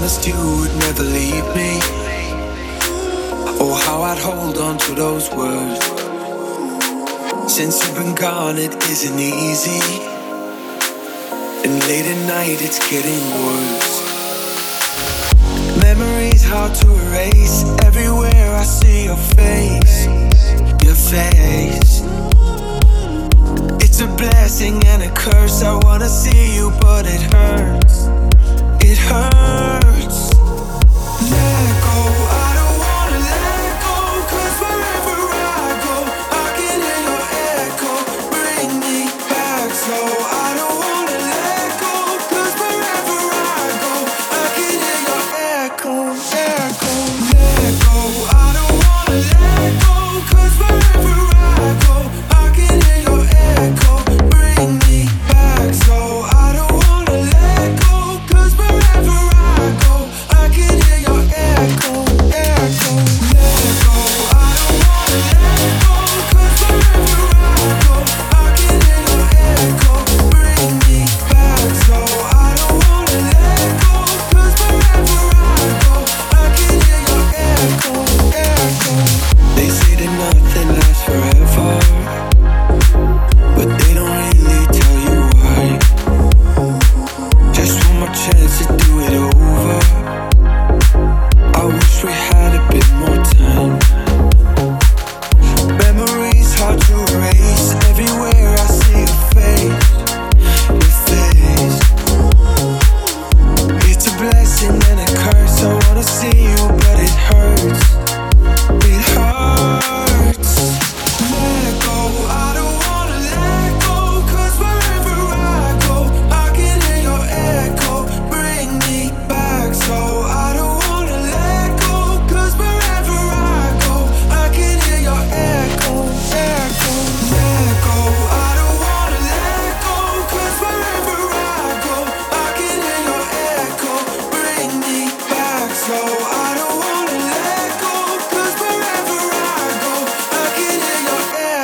promised you would never leave me. Oh, how I'd hold on to those words. Since you've been gone, it isn't easy. And late at night, it's getting worse. Memories hard to erase. Everywhere I see your face, your face. It's a blessing and a curse. I wanna see you, but it hurts. It hurts.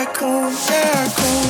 echo, echo.